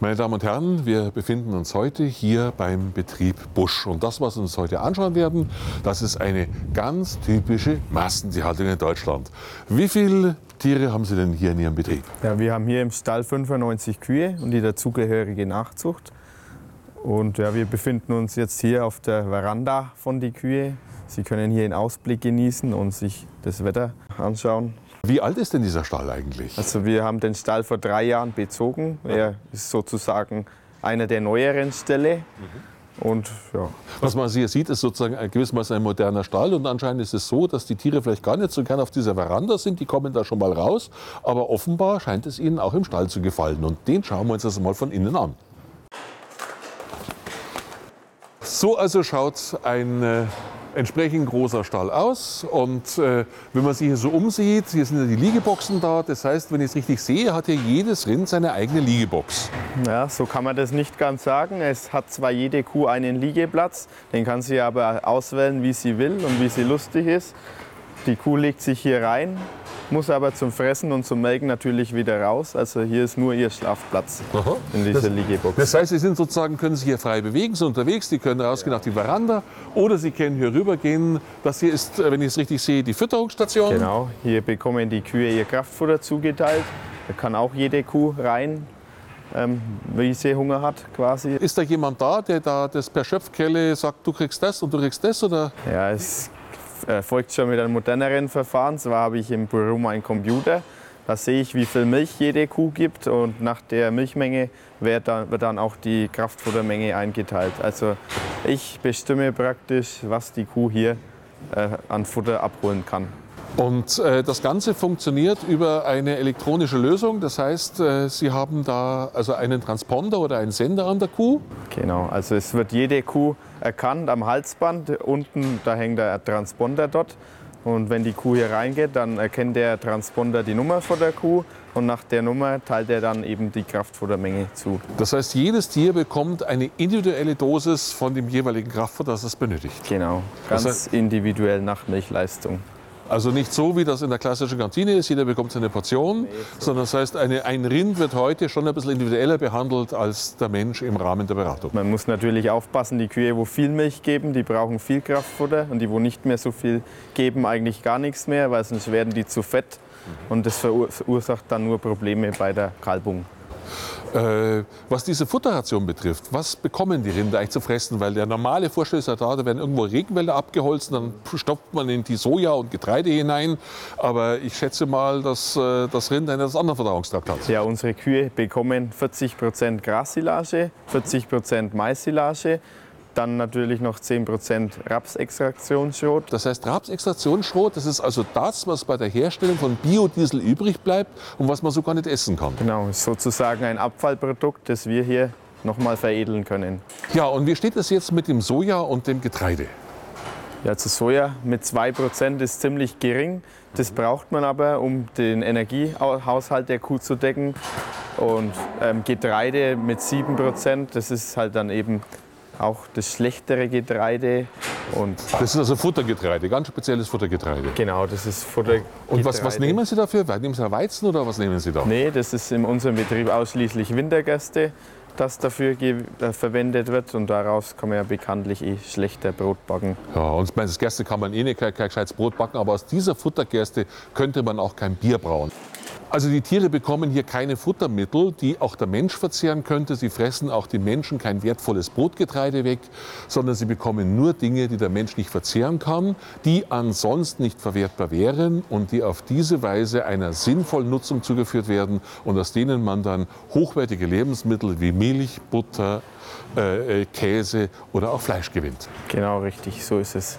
Meine Damen und Herren, wir befinden uns heute hier beim Betrieb Busch. Und das, was wir uns heute anschauen werden, das ist eine ganz typische Massentierhaltung in Deutschland. Wie viele Tiere haben Sie denn hier in Ihrem Betrieb? Ja, wir haben hier im Stall 95 Kühe und die dazugehörige Nachzucht. Und ja, wir befinden uns jetzt hier auf der Veranda von die Kühe. Sie können hier einen Ausblick genießen und sich das Wetter anschauen. Wie alt ist denn dieser Stall eigentlich? Also wir haben den Stall vor drei Jahren bezogen. Er ist sozusagen einer der neueren Ställe. Und ja, Was man hier sieht, ist sozusagen ein- gewissermaßen ein moderner Stall. Und anscheinend ist es so, dass die Tiere vielleicht gar nicht so gern auf dieser Veranda sind. Die kommen da schon mal raus. Aber offenbar scheint es ihnen auch im Stall zu gefallen. Und den schauen wir uns jetzt mal von innen an. So also schaut ein äh, entsprechend großer Stall aus. Und äh, wenn man sich hier so umsieht, hier sind ja die Liegeboxen da. Das heißt, wenn ich es richtig sehe, hat hier jedes Rind seine eigene Liegebox. ja, so kann man das nicht ganz sagen. Es hat zwar jede Kuh einen Liegeplatz, den kann sie aber auswählen, wie sie will und wie sie lustig ist. Die Kuh legt sich hier rein, muss aber zum Fressen und zum Melken natürlich wieder raus. Also hier ist nur ihr Schlafplatz in dieser Das- Liegebox. Das heißt, Sie sind sozusagen, können sich hier frei bewegen, sind unterwegs, die können rausgehen auf die Veranda oder Sie können hier rübergehen. Das hier ist, äh, wenn ich es richtig sehe, die Fütterungsstation. Genau, hier bekommen die Kühe ihr Kraftfutter zugeteilt. Da kann auch jede Kuh rein, ähm, wie sie Hunger hat quasi. Ist da jemand da, der da das per Schöpfkelle sagt, du kriegst das und du kriegst das? Oder? Ja, es erfolgt schon mit einem moderneren Verfahren. Zwar habe ich im Büro meinen Computer. Da sehe ich, wie viel Milch jede Kuh gibt und nach der Milchmenge wird dann, wird dann auch die Kraftfuttermenge eingeteilt. Also ich bestimme praktisch, was die Kuh hier äh, an Futter abholen kann. Und äh, das Ganze funktioniert über eine elektronische Lösung. Das heißt, äh, Sie haben da also einen Transponder oder einen Sender an der Kuh. Genau, also es wird jede Kuh erkannt am Halsband. Unten, da hängt der Transponder dort. Und wenn die Kuh hier reingeht, dann erkennt der Transponder die Nummer von der Kuh. Und nach der Nummer teilt er dann eben die Kraftfuttermenge zu. Das heißt, jedes Tier bekommt eine individuelle Dosis von dem jeweiligen Kraftfutter, das es benötigt. Genau, ganz heißt- individuell nach Milchleistung. Also nicht so, wie das in der klassischen Kantine ist, jeder bekommt seine Portion, sondern das heißt, eine, ein Rind wird heute schon ein bisschen individueller behandelt als der Mensch im Rahmen der Beratung. Man muss natürlich aufpassen, die Kühe, wo viel Milch geben, die brauchen viel Kraftfutter. Und die, wo nicht mehr so viel geben, eigentlich gar nichts mehr, weil sonst werden die zu fett. Und das verur- verursacht dann nur Probleme bei der Kalbung. Äh, was diese Futterration betrifft, was bekommen die Rinder eigentlich zu fressen? Weil der normale Vorstellung ist ja da, da werden irgendwo Regenwälder abgeholzt, dann stopft man in die Soja und Getreide hinein. Aber ich schätze mal, dass äh, das Rind einen etwas anderen Verdauungstrakt hat. Ja, unsere Kühe bekommen 40% Grassilage, 40% Maissilage, dann natürlich noch 10% Rapsextraktionsschrot. Das heißt, Rapsextraktionsschrot, das ist also das, was bei der Herstellung von Biodiesel übrig bleibt und was man so gar nicht essen kann. Genau, ist sozusagen ein Abfallprodukt, das wir hier nochmal veredeln können. Ja, und wie steht es jetzt mit dem Soja und dem Getreide? Ja, zu Soja mit 2% ist ziemlich gering. Das braucht man aber, um den Energiehaushalt der Kuh zu decken. Und ähm, Getreide mit 7%, das ist halt dann eben auch das schlechtere Getreide. Und Das ist also Futtergetreide, ganz spezielles Futtergetreide. genau, das ist Futter. Und was, was nehmen Sie dafür? Nehmen Sie Weizen oder was nehmen Sie da? Nee, das ist in unserem Betrieb ausschließlich Wintergerste, das dafür äh, verwendet wird. Und daraus kann man ja bekanntlich eh schlechter Brot backen. Ja, und ich meine, das Gerste kann man eh nicht kein, kein gescheites Brot backen, aber aus dieser Futtergerste könnte man auch kein Bier brauen. Also die Tiere bekommen hier keine Futtermittel, die auch der Mensch verzehren könnte. Sie fressen auch die Menschen kein wertvolles Brotgetreide weg, sondern sie bekommen nur Dinge, die der Mensch nicht verzehren kann, die ansonsten nicht verwertbar wären und die auf diese Weise einer sinnvollen Nutzung zugeführt werden und aus denen man dann hochwertige Lebensmittel wie Milch, Butter, äh, äh, Käse oder auch Fleisch gewinnt. Genau richtig, so ist es.